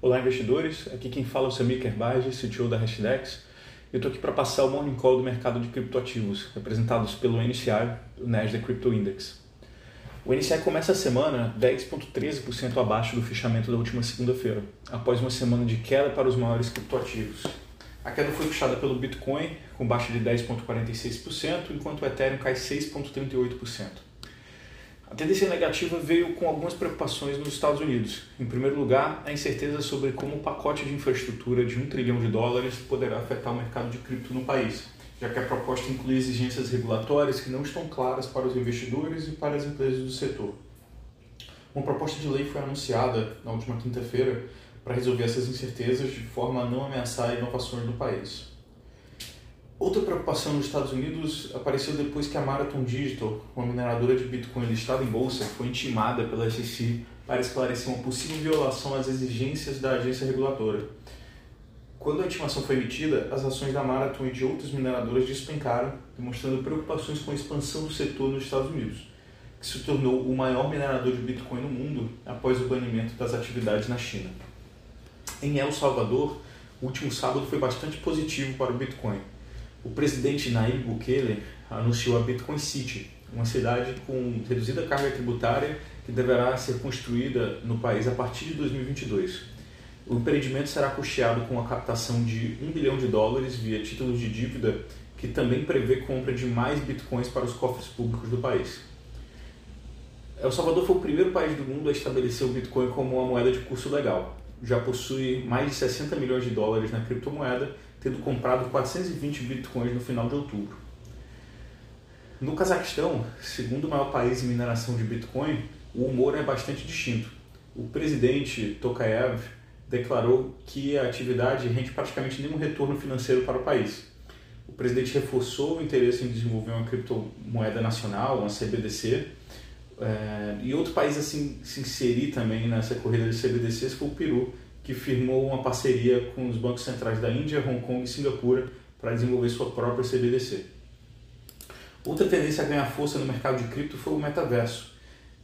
Olá, investidores. Aqui quem fala é o Samir Kerbaj, CTO da Hashdex. Eu estou aqui para passar o Morning Call do mercado de criptoativos, representados pelo NCI, o Nasdaq Crypto Index. O NCI começa a semana 10,13% abaixo do fechamento da última segunda-feira, após uma semana de queda para os maiores criptoativos. A queda foi puxada pelo Bitcoin, com baixa de 10,46%, enquanto o Ethereum cai 6,38%. A tendência negativa veio com algumas preocupações nos Estados Unidos. Em primeiro lugar, a incerteza sobre como o pacote de infraestrutura de um trilhão de dólares poderá afetar o mercado de cripto no país, já que a proposta inclui exigências regulatórias que não estão claras para os investidores e para as empresas do setor. Uma proposta de lei foi anunciada na última quinta-feira para resolver essas incertezas de forma a não ameaçar inovações no país. Outra preocupação nos Estados Unidos apareceu depois que a Marathon Digital, uma mineradora de Bitcoin listada em bolsa, foi intimada pela SEC para esclarecer uma possível violação às exigências da agência reguladora. Quando a intimação foi emitida, as ações da Marathon e de outras mineradoras despencaram, demonstrando preocupações com a expansão do setor nos Estados Unidos, que se tornou o maior minerador de Bitcoin no mundo após o banimento das atividades na China. Em El Salvador, o último sábado foi bastante positivo para o Bitcoin o presidente Nayib Bukele anunciou a Bitcoin City, uma cidade com reduzida carga tributária que deverá ser construída no país a partir de 2022. O empreendimento será custeado com a captação de 1 bilhão de dólares via títulos de dívida, que também prevê compra de mais bitcoins para os cofres públicos do país. El Salvador foi o primeiro país do mundo a estabelecer o Bitcoin como uma moeda de curso legal. Já possui mais de 60 milhões de dólares na criptomoeda tendo comprado 420 bitcoins no final de outubro. No Cazaquistão, segundo maior país em mineração de bitcoin, o humor é bastante distinto. O presidente Tokayev declarou que a atividade rende praticamente nenhum retorno financeiro para o país. O presidente reforçou o interesse em desenvolver uma criptomoeda nacional, uma CBDC, é, e outro país assim se inserir também nessa corrida de CBDCs foi o Peru, que firmou uma parceria com os bancos centrais da Índia, Hong Kong e Singapura para desenvolver sua própria CBDC. Outra tendência a ganhar força no mercado de cripto foi o metaverso.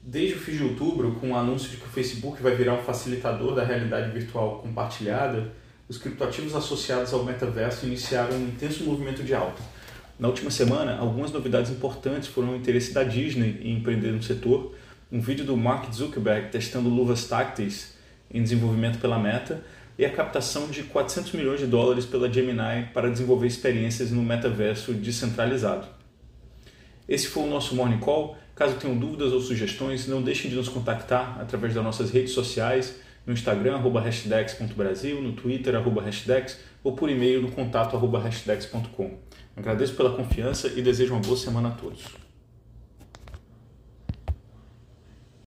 Desde o fim de outubro, com o anúncio de que o Facebook vai virar um facilitador da realidade virtual compartilhada, os criptoativos associados ao metaverso iniciaram um intenso movimento de alta. Na última semana, algumas novidades importantes foram o interesse da Disney em empreender no setor, um vídeo do Mark Zuckerberg testando luvas tácteis em desenvolvimento pela Meta e a captação de 400 milhões de dólares pela Gemini para desenvolver experiências no metaverso descentralizado. Esse foi o nosso Morning Call. Caso tenham dúvidas ou sugestões, não deixem de nos contactar através das nossas redes sociais, no Instagram, arroba hashdex.brasil, no Twitter, arroba hashdex, ou por e-mail no contato, arroba hashdex.com. Agradeço pela confiança e desejo uma boa semana a todos.